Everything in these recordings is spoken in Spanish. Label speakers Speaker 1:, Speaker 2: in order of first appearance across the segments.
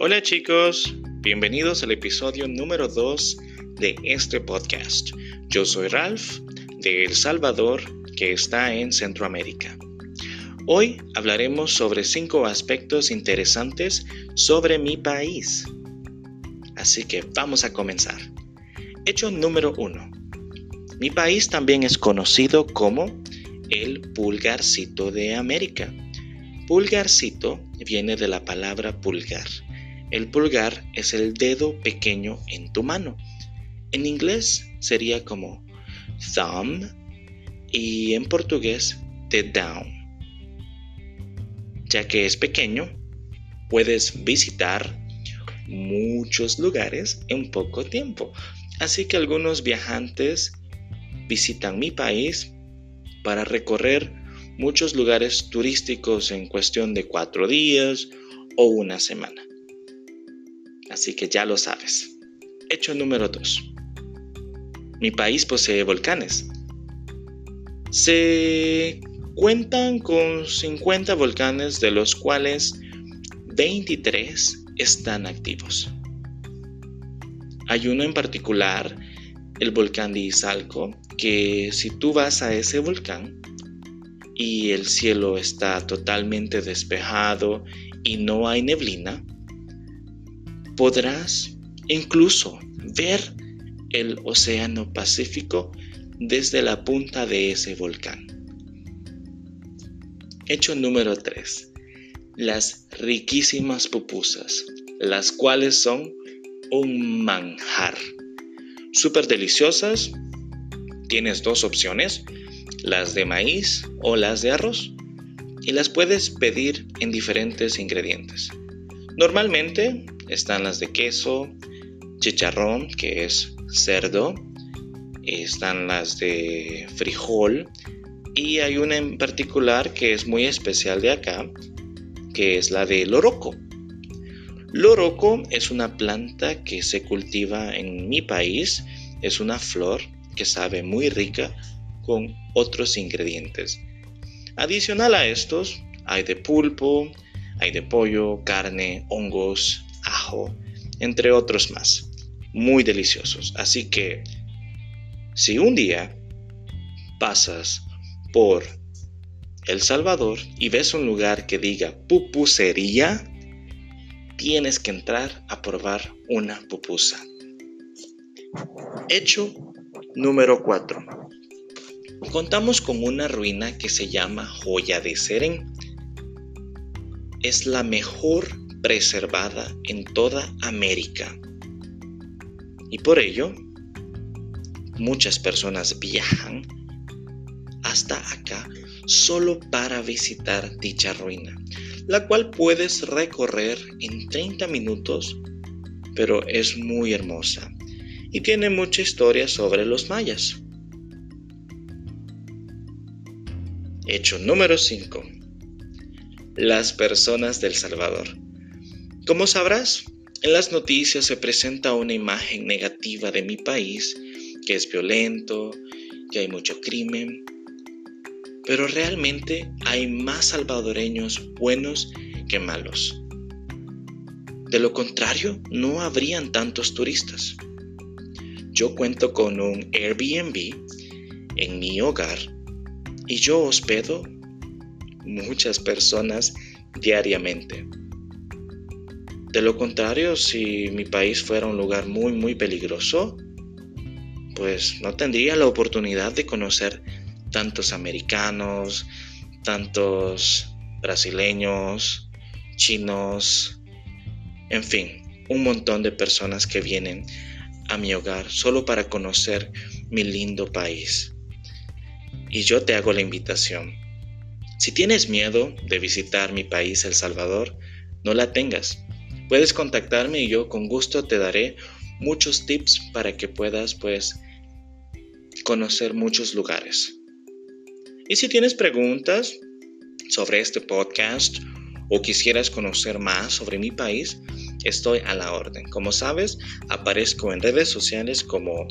Speaker 1: Hola chicos, bienvenidos al episodio número 2 de este podcast. Yo soy Ralph de El Salvador, que está en Centroamérica. Hoy hablaremos sobre cinco aspectos interesantes sobre mi país. Así que vamos a comenzar. Hecho número 1. Mi país también es conocido como el pulgarcito de América. Pulgarcito viene de la palabra pulgar. El pulgar es el dedo pequeño en tu mano. En inglés sería como thumb y en portugués the down. Ya que es pequeño, puedes visitar muchos lugares en poco tiempo. Así que algunos viajantes visitan mi país para recorrer muchos lugares turísticos en cuestión de cuatro días o una semana. Así que ya lo sabes. Hecho número 2. Mi país posee volcanes. Se cuentan con 50 volcanes de los cuales 23 están activos. Hay uno en particular, el volcán de Izalco, que si tú vas a ese volcán y el cielo está totalmente despejado y no hay neblina, podrás incluso ver el Océano Pacífico desde la punta de ese volcán. Hecho número 3. Las riquísimas pupusas, las cuales son un manjar. Súper deliciosas. Tienes dos opciones, las de maíz o las de arroz. Y las puedes pedir en diferentes ingredientes. Normalmente están las de queso, chicharrón, que es cerdo, están las de frijol y hay una en particular que es muy especial de acá, que es la de loroco. Loroco es una planta que se cultiva en mi país, es una flor que sabe muy rica con otros ingredientes. Adicional a estos, hay de pulpo, hay de pollo, carne, hongos, entre otros más. Muy deliciosos. Así que, si un día pasas por El Salvador y ves un lugar que diga pupusería, tienes que entrar a probar una pupusa. Hecho número 4. Contamos con una ruina que se llama Joya de Serén. Es la mejor preservada en toda América. Y por ello, muchas personas viajan hasta acá solo para visitar dicha ruina, la cual puedes recorrer en 30 minutos, pero es muy hermosa y tiene mucha historia sobre los mayas. Hecho número 5. Las personas del Salvador. Como sabrás, en las noticias se presenta una imagen negativa de mi país, que es violento, que hay mucho crimen, pero realmente hay más salvadoreños buenos que malos. De lo contrario, no habrían tantos turistas. Yo cuento con un Airbnb en mi hogar y yo hospedo muchas personas diariamente. De lo contrario, si mi país fuera un lugar muy, muy peligroso, pues no tendría la oportunidad de conocer tantos americanos, tantos brasileños, chinos, en fin, un montón de personas que vienen a mi hogar solo para conocer mi lindo país. Y yo te hago la invitación. Si tienes miedo de visitar mi país, El Salvador, no la tengas. Puedes contactarme y yo con gusto te daré muchos tips para que puedas pues conocer muchos lugares. Y si tienes preguntas sobre este podcast o quisieras conocer más sobre mi país, estoy a la orden. Como sabes, aparezco en redes sociales como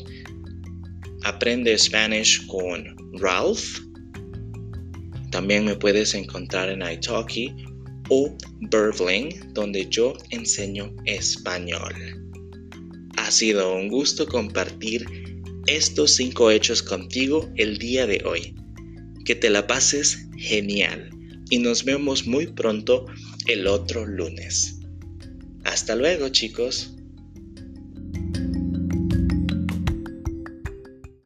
Speaker 1: Aprende Spanish con Ralph. También me puedes encontrar en italki o Burbling, donde yo enseño español. Ha sido un gusto compartir estos cinco hechos contigo el día de hoy. Que te la pases genial y nos vemos muy pronto el otro lunes. Hasta luego chicos.